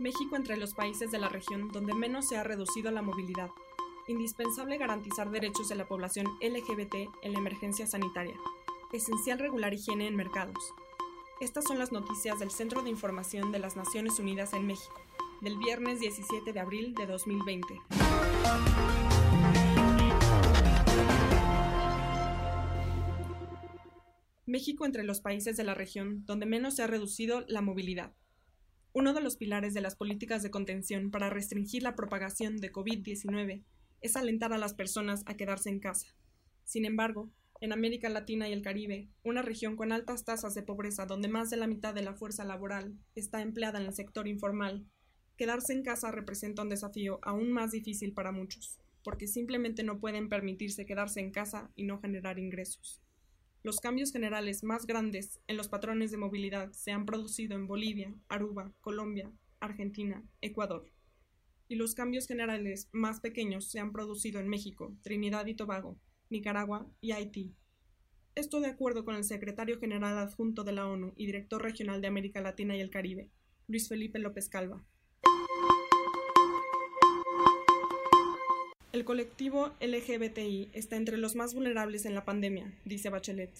México entre los países de la región donde menos se ha reducido la movilidad. Indispensable garantizar derechos de la población LGBT en la emergencia sanitaria. Esencial regular higiene en mercados. Estas son las noticias del Centro de Información de las Naciones Unidas en México, del viernes 17 de abril de 2020. México entre los países de la región donde menos se ha reducido la movilidad. Uno de los pilares de las políticas de contención para restringir la propagación de COVID-19 es alentar a las personas a quedarse en casa. Sin embargo, en América Latina y el Caribe, una región con altas tasas de pobreza donde más de la mitad de la fuerza laboral está empleada en el sector informal, quedarse en casa representa un desafío aún más difícil para muchos, porque simplemente no pueden permitirse quedarse en casa y no generar ingresos. Los cambios generales más grandes en los patrones de movilidad se han producido en Bolivia, Aruba, Colombia, Argentina, Ecuador. Y los cambios generales más pequeños se han producido en México, Trinidad y Tobago, Nicaragua y Haití. Esto de acuerdo con el secretario general adjunto de la ONU y director regional de América Latina y el Caribe, Luis Felipe López Calva. El colectivo LGBTI está entre los más vulnerables en la pandemia, dice Bachelet.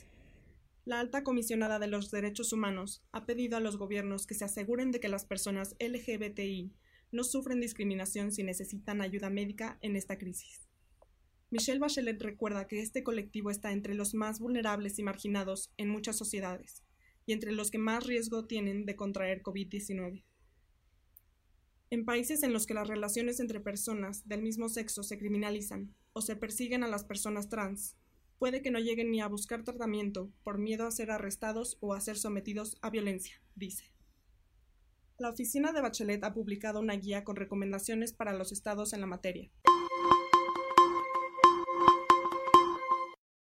La alta comisionada de los derechos humanos ha pedido a los gobiernos que se aseguren de que las personas LGBTI no sufren discriminación si necesitan ayuda médica en esta crisis. Michelle Bachelet recuerda que este colectivo está entre los más vulnerables y marginados en muchas sociedades, y entre los que más riesgo tienen de contraer COVID-19. En países en los que las relaciones entre personas del mismo sexo se criminalizan o se persiguen a las personas trans, puede que no lleguen ni a buscar tratamiento por miedo a ser arrestados o a ser sometidos a violencia, dice. La oficina de Bachelet ha publicado una guía con recomendaciones para los estados en la materia.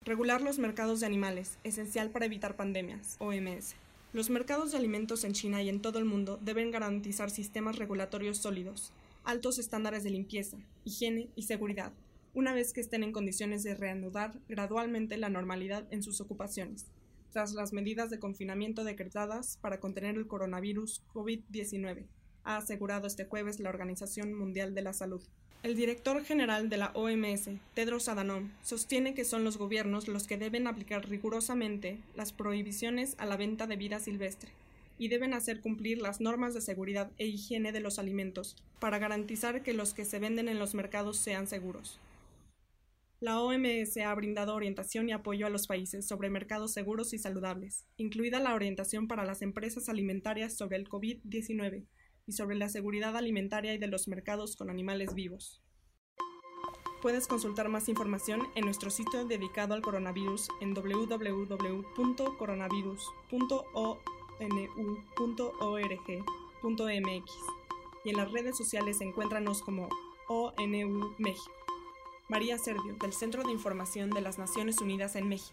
Regular los mercados de animales, esencial para evitar pandemias, OMS. Los mercados de alimentos en China y en todo el mundo deben garantizar sistemas regulatorios sólidos, altos estándares de limpieza, higiene y seguridad, una vez que estén en condiciones de reanudar gradualmente la normalidad en sus ocupaciones, tras las medidas de confinamiento decretadas para contener el coronavirus COVID-19, ha asegurado este jueves la Organización Mundial de la Salud. El director general de la OMS, Tedros Adhanom, sostiene que son los gobiernos los que deben aplicar rigurosamente las prohibiciones a la venta de vida silvestre y deben hacer cumplir las normas de seguridad e higiene de los alimentos para garantizar que los que se venden en los mercados sean seguros. La OMS ha brindado orientación y apoyo a los países sobre mercados seguros y saludables, incluida la orientación para las empresas alimentarias sobre el COVID-19 y sobre la seguridad alimentaria y de los mercados con animales vivos. Puedes consultar más información en nuestro sitio dedicado al coronavirus en www.coronavirus.onu.org.mx y en las redes sociales encuéntranos como ONU México. María Servio, del Centro de Información de las Naciones Unidas en México.